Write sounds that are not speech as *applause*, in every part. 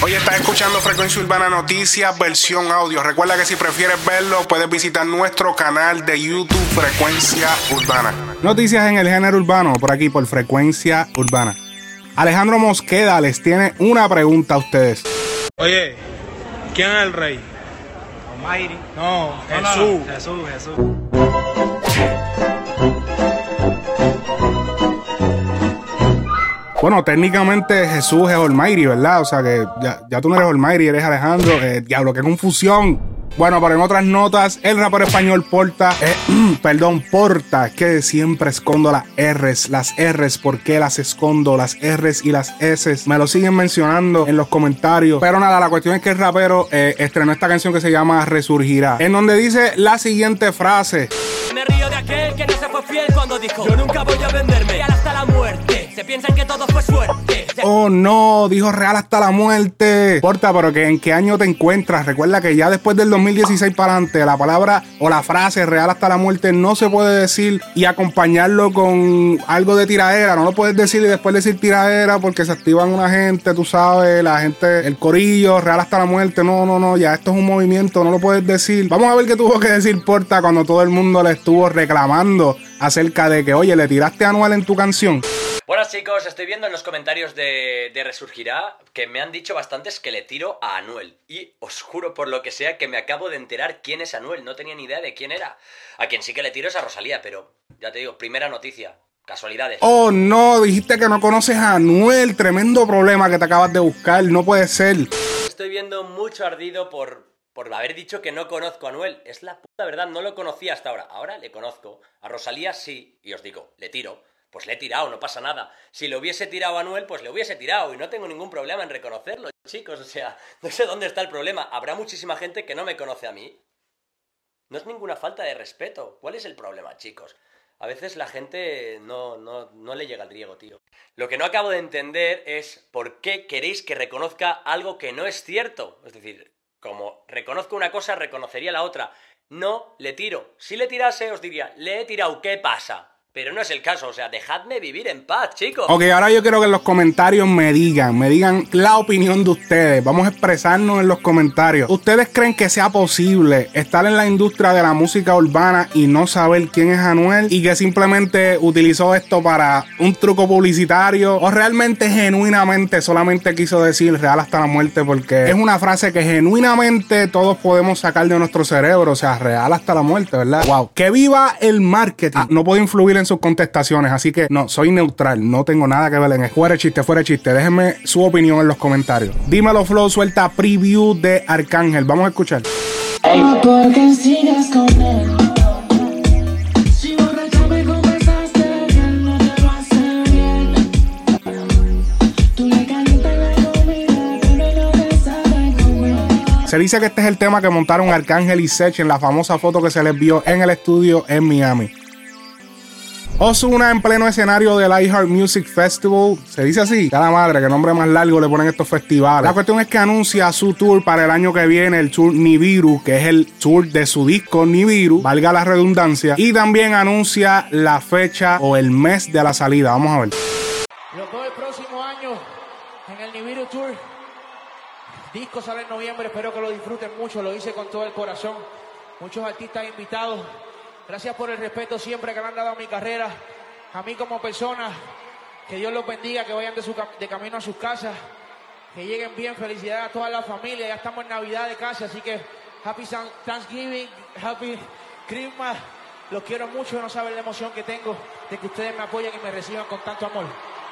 Hoy estás escuchando Frecuencia Urbana Noticias, versión audio. Recuerda que si prefieres verlo, puedes visitar nuestro canal de YouTube Frecuencia Urbana. Noticias en el género urbano, por aquí, por Frecuencia Urbana. Alejandro Mosqueda les tiene una pregunta a ustedes. Oye, ¿quién es el rey? Almighty. No, No, no, Jesús. no, Jesús, Jesús. Bueno, técnicamente Jesús es Almighty, ¿verdad? O sea que ya, ya tú no eres Almighty, eres Alejandro. Eh, diablo, qué confusión. Bueno, pero en otras notas, el rapero español Porta, eh, *clears throat* perdón, Porta, que siempre escondo las R's, las R's, ¿por qué las escondo? Las R's y las S's, me lo siguen mencionando en los comentarios. Pero nada, la cuestión es que el rapero eh, estrenó esta canción que se llama Resurgirá, en donde dice la siguiente frase. Me río de aquel que no se fue fiel cuando dijo Yo nunca voy a venderme Real hasta la muerte Se piensan que todo fue suerte Oh no, dijo real hasta la muerte. Porta, pero que en qué año te encuentras. Recuerda que ya después del 2016 para adelante, la palabra o la frase real hasta la muerte no se puede decir y acompañarlo con algo de tiradera. No lo puedes decir y después decir tiradera porque se activan una gente, tú sabes, la gente, el corillo, real hasta la muerte. No, no, no, ya esto es un movimiento, no lo puedes decir. Vamos a ver qué tuvo que decir Porta cuando todo el mundo le estuvo reclamando acerca de que, oye, le tiraste a Anuel en tu canción. Buenas chicos, estoy viendo en los comentarios de, de Resurgirá que me han dicho bastantes que le tiro a Anuel. Y os juro por lo que sea que me acabo de enterar quién es Anuel, no tenía ni idea de quién era. A quien sí que le tiro es a Rosalía, pero ya te digo, primera noticia, casualidades. Oh no, dijiste que no conoces a Anuel. Tremendo problema que te acabas de buscar. No puede ser. Estoy viendo mucho ardido por, por haber dicho que no conozco a Anuel. Es la puta verdad, no lo conocía hasta ahora. Ahora le conozco. A Rosalía sí, y os digo, le tiro. Pues le he tirado, no pasa nada. Si le hubiese tirado a Anuel, pues le hubiese tirado y no tengo ningún problema en reconocerlo, chicos. O sea, *laughs* no sé dónde está el problema. Habrá muchísima gente que no me conoce a mí. No es ninguna falta de respeto. ¿Cuál es el problema, chicos? A veces la gente no, no, no le llega al riego, tío. Lo que no acabo de entender es por qué queréis que reconozca algo que no es cierto. Es decir, como reconozco una cosa, reconocería la otra. No le tiro. Si le tirase, os diría, le he tirado, ¿qué pasa? Pero no es el caso, o sea, dejadme vivir en paz, chicos. Ok, ahora yo quiero que en los comentarios me digan, me digan la opinión de ustedes. Vamos a expresarnos en los comentarios. ¿Ustedes creen que sea posible estar en la industria de la música urbana y no saber quién es Anuel y que simplemente utilizó esto para un truco publicitario o realmente genuinamente solamente quiso decir real hasta la muerte porque es una frase que genuinamente todos podemos sacar de nuestro cerebro, o sea, real hasta la muerte, ¿verdad? Wow, que viva el marketing. Ah, no puedo influir en sus contestaciones, así que no, soy neutral, no tengo nada que ver en eso. Fuera de chiste, fuera de chiste, déjenme su opinión en los comentarios. Dímelo Flow, suelta preview de Arcángel, vamos a escuchar. Porque sigas con él. Se dice que este es el tema que montaron Arcángel y Sech en la famosa foto que se les vio en el estudio en Miami. Ozuna en pleno escenario del iHeart Music Festival. Se dice así, cada madre, que nombre más largo le ponen estos festivales. La cuestión es que anuncia su tour para el año que viene, el tour Nibiru, que es el tour de su disco Nibiru, valga la redundancia. Y también anuncia la fecha o el mes de la salida. Vamos a ver. Los dos el próximo año en el Nibiru Tour. Disco sale en noviembre, espero que lo disfruten mucho, lo hice con todo el corazón. Muchos artistas invitados. Gracias por el respeto siempre que le han dado a mi carrera, a mí como persona. Que Dios los bendiga, que vayan de, camino a sus casas, que lleguen bien. Felicidades a toda la familia. Ya estamos en Navidad de casa, así que Happy Thanksgiving, Happy Christmas. Los quiero mucho, no saben la emoción que tengo de que ustedes me apoyen y me reciban con tanto amor.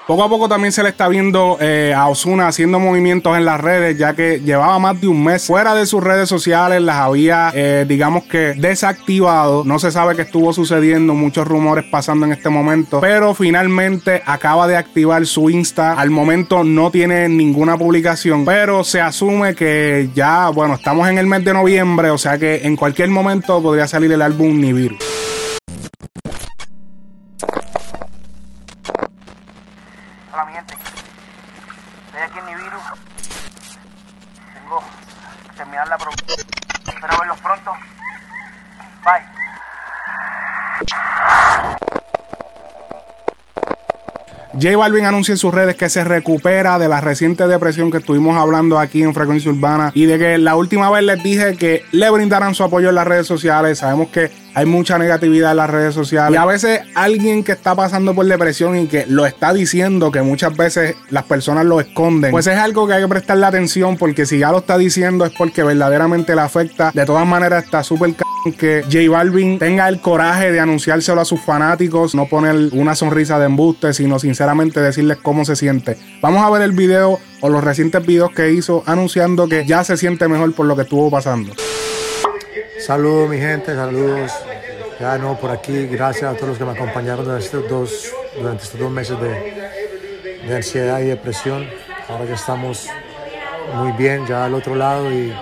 Poco a poco también se le está viendo eh, a Osuna haciendo movimientos en las redes, ya que llevaba más de un mes fuera de sus redes sociales, las había, eh, digamos que, desactivado. No se sabe qué estuvo sucediendo, muchos rumores pasando en este momento, pero finalmente acaba de activar su Insta. Al momento no tiene ninguna publicación, pero se asume que ya, bueno, estamos en el mes de noviembre, o sea que en cualquier momento podría salir el álbum Nibiru. Hola mi gente, estoy aquí en Nibiru. Tengo que terminar la producción. Espero verlos pronto. Bye. J Balvin anuncia en sus redes que se recupera de la reciente depresión que estuvimos hablando aquí en Frecuencia Urbana y de que la última vez les dije que le brindaran su apoyo en las redes sociales. Sabemos que hay mucha negatividad en las redes sociales y a veces alguien que está pasando por depresión y que lo está diciendo, que muchas veces las personas lo esconden, pues es algo que hay que prestarle atención porque si ya lo está diciendo es porque verdaderamente le afecta. De todas maneras está súper que J Balvin tenga el coraje de anunciárselo a sus fanáticos, no poner una sonrisa de embuste, sino sinceramente decirles cómo se siente. Vamos a ver el video o los recientes videos que hizo anunciando que ya se siente mejor por lo que estuvo pasando. Saludos mi gente, saludos. Ya no por aquí, gracias a todos los que me acompañaron durante estos dos, durante estos dos meses de, de ansiedad y depresión. Ahora ya estamos muy bien, ya al otro lado y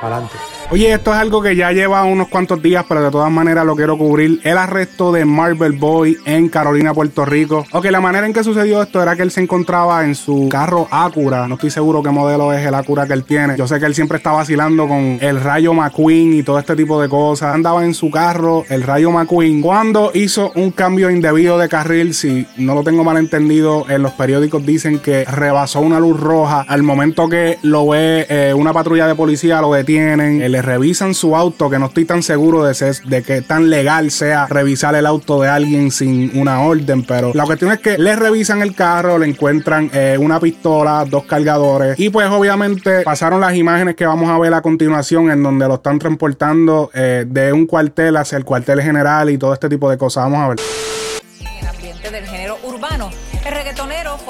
adelante. Oye, esto es algo que ya lleva unos cuantos días, pero de todas maneras lo quiero cubrir. El arresto de Marvel Boy en Carolina, Puerto Rico. Ok, la manera en que sucedió esto era que él se encontraba en su carro Acura. No estoy seguro qué modelo es el Acura que él tiene. Yo sé que él siempre está vacilando con el Rayo McQueen y todo este tipo de cosas. Andaba en su carro, el Rayo McQueen, cuando hizo un cambio indebido de carril. Si no lo tengo mal entendido, en los periódicos dicen que rebasó una luz roja. Al momento que lo ve eh, una patrulla de policía, lo detienen. Le revisan su auto, que no estoy tan seguro de, ser, de que tan legal sea revisar el auto de alguien sin una orden, pero la cuestión es que le revisan el carro, le encuentran eh, una pistola, dos cargadores y pues obviamente pasaron las imágenes que vamos a ver a continuación en donde lo están transportando eh, de un cuartel hacia el cuartel general y todo este tipo de cosas. Vamos a ver.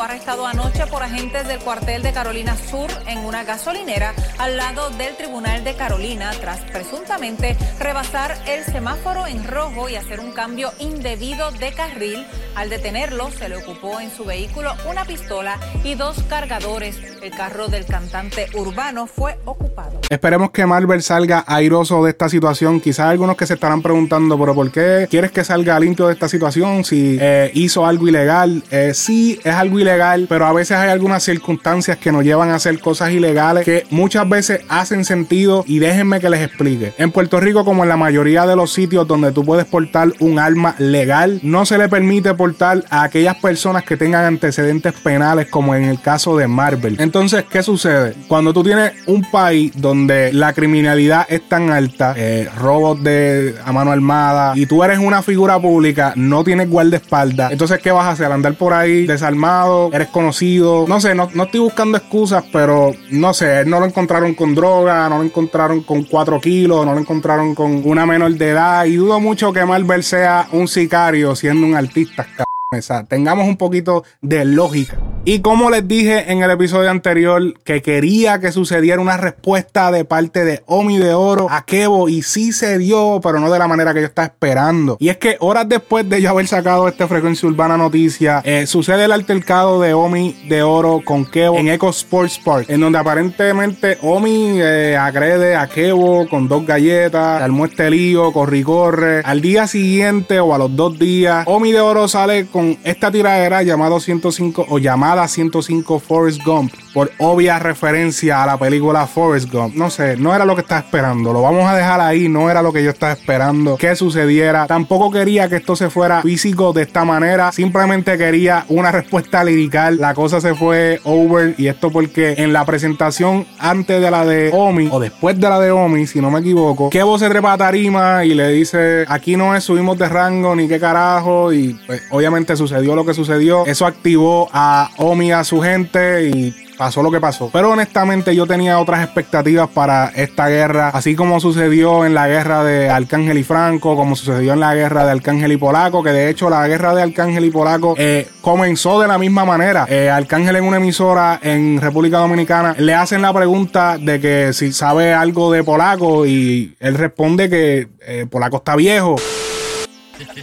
Arrestado anoche por agentes del cuartel de Carolina Sur en una gasolinera al lado del Tribunal de Carolina tras presuntamente rebasar el semáforo en rojo y hacer un cambio indebido de carril. Al detenerlo se le ocupó en su vehículo una pistola y dos cargadores. El carro del cantante urbano fue ocupado. Esperemos que Marvel salga airoso de esta situación. Quizás algunos que se estarán preguntando, pero ¿por qué quieres que salga limpio de esta situación si eh, hizo algo ilegal? Eh, sí, es algo ilegal, pero a veces hay algunas circunstancias que nos llevan a hacer cosas ilegales que muchas veces hacen sentido y déjenme que les explique. En Puerto Rico, como en la mayoría de los sitios donde tú puedes portar un arma legal, no se le permite portar a aquellas personas que tengan antecedentes penales, como en el caso de Marvel. Entonces, ¿qué sucede? Cuando tú tienes un país donde la criminalidad es tan alta, eh, robos de a mano armada, y tú eres una figura pública, no tienes guardaespaldas, entonces, ¿qué vas a hacer? Andar por ahí desarmado, eres conocido, no sé, no, no estoy buscando excusas, pero no sé, no lo encontraron con droga, no lo encontraron con 4 kilos, no lo encontraron con una menor de edad, y dudo mucho que Marvel sea un sicario siendo un artista, cabrón. O tengamos un poquito de lógica. Y como les dije en el episodio anterior, que quería que sucediera una respuesta de parte de Omi de Oro a Kevo, y sí se dio, pero no de la manera que yo estaba esperando. Y es que horas después de yo haber sacado esta frecuencia urbana noticia, eh, sucede el altercado de Omi de Oro con Kevo en Eco Sports Park, en donde aparentemente Omi eh, agrede a Kevo con dos galletas, armó este lío, corre y corre. Al día siguiente o a los dos días, Omi de Oro sale con esta tiradera llamado 105 o llamada 105 Forrest Gump por obvia referencia a la película Forrest Gump. No sé, no era lo que estaba esperando. Lo vamos a dejar ahí, no era lo que yo estaba esperando que sucediera. Tampoco quería que esto se fuera físico de esta manera. Simplemente quería una respuesta lirical. La cosa se fue over y esto porque en la presentación antes de la de Omi o después de la de Omi, si no me equivoco, Kevo se trepa a tarima y le dice, aquí no es subimos de rango ni qué carajo y pues, obviamente sucedió lo que sucedió. Eso activó a Omi a su gente y pasó lo que pasó. Pero honestamente yo tenía otras expectativas para esta guerra, así como sucedió en la guerra de Arcángel y Franco, como sucedió en la guerra de Arcángel y Polaco, que de hecho la guerra de Arcángel y Polaco eh, comenzó de la misma manera. Eh, Arcángel en una emisora en República Dominicana le hacen la pregunta de que si sabe algo de Polaco y él responde que eh, Polaco está viejo.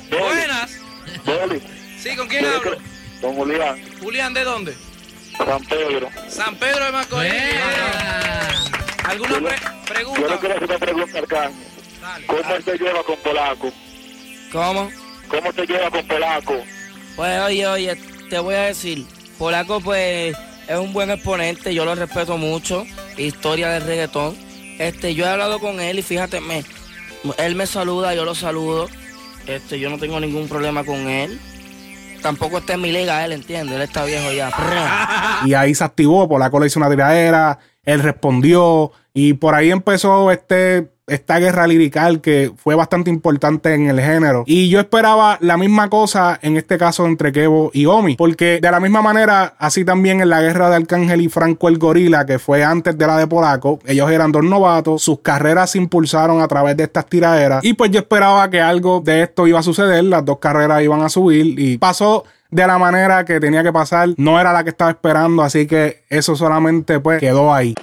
Buenas. Sí, ¿con quién hablo? Don Julián, Julián, ¿de dónde? San Pedro. San Pedro de Macorís. ¿Alguna pre- Yo le quiero hacer una pregunta al Arcángel. ¿Cómo él se lleva con Polaco? ¿Cómo? ¿Cómo se lleva con Polaco? Pues oye, oye, te voy a decir, Polaco pues es un buen exponente, yo lo respeto mucho, historia del reggaetón. Este, yo he hablado con él y fíjate, me, él me saluda, yo lo saludo. Este, yo no tengo ningún problema con él. Tampoco está en mi liga él, ¿entiendes? Él está viejo ya. *laughs* Y ahí se activó, Polaco le hizo una tiradera, él respondió y por ahí empezó este esta guerra lirical que fue bastante importante en el género. Y yo esperaba la misma cosa en este caso entre Kevo y Omi, porque de la misma manera, así también en la guerra de Arcángel y Franco el Gorila, que fue antes de la de Polaco, ellos eran dos novatos, sus carreras se impulsaron a través de estas tiraderas y pues yo esperaba que algo de esto iba a suceder, las dos carreras iban a subir y pasó de la manera que tenía que pasar, no era la que estaba esperando, así que eso solamente pues quedó ahí.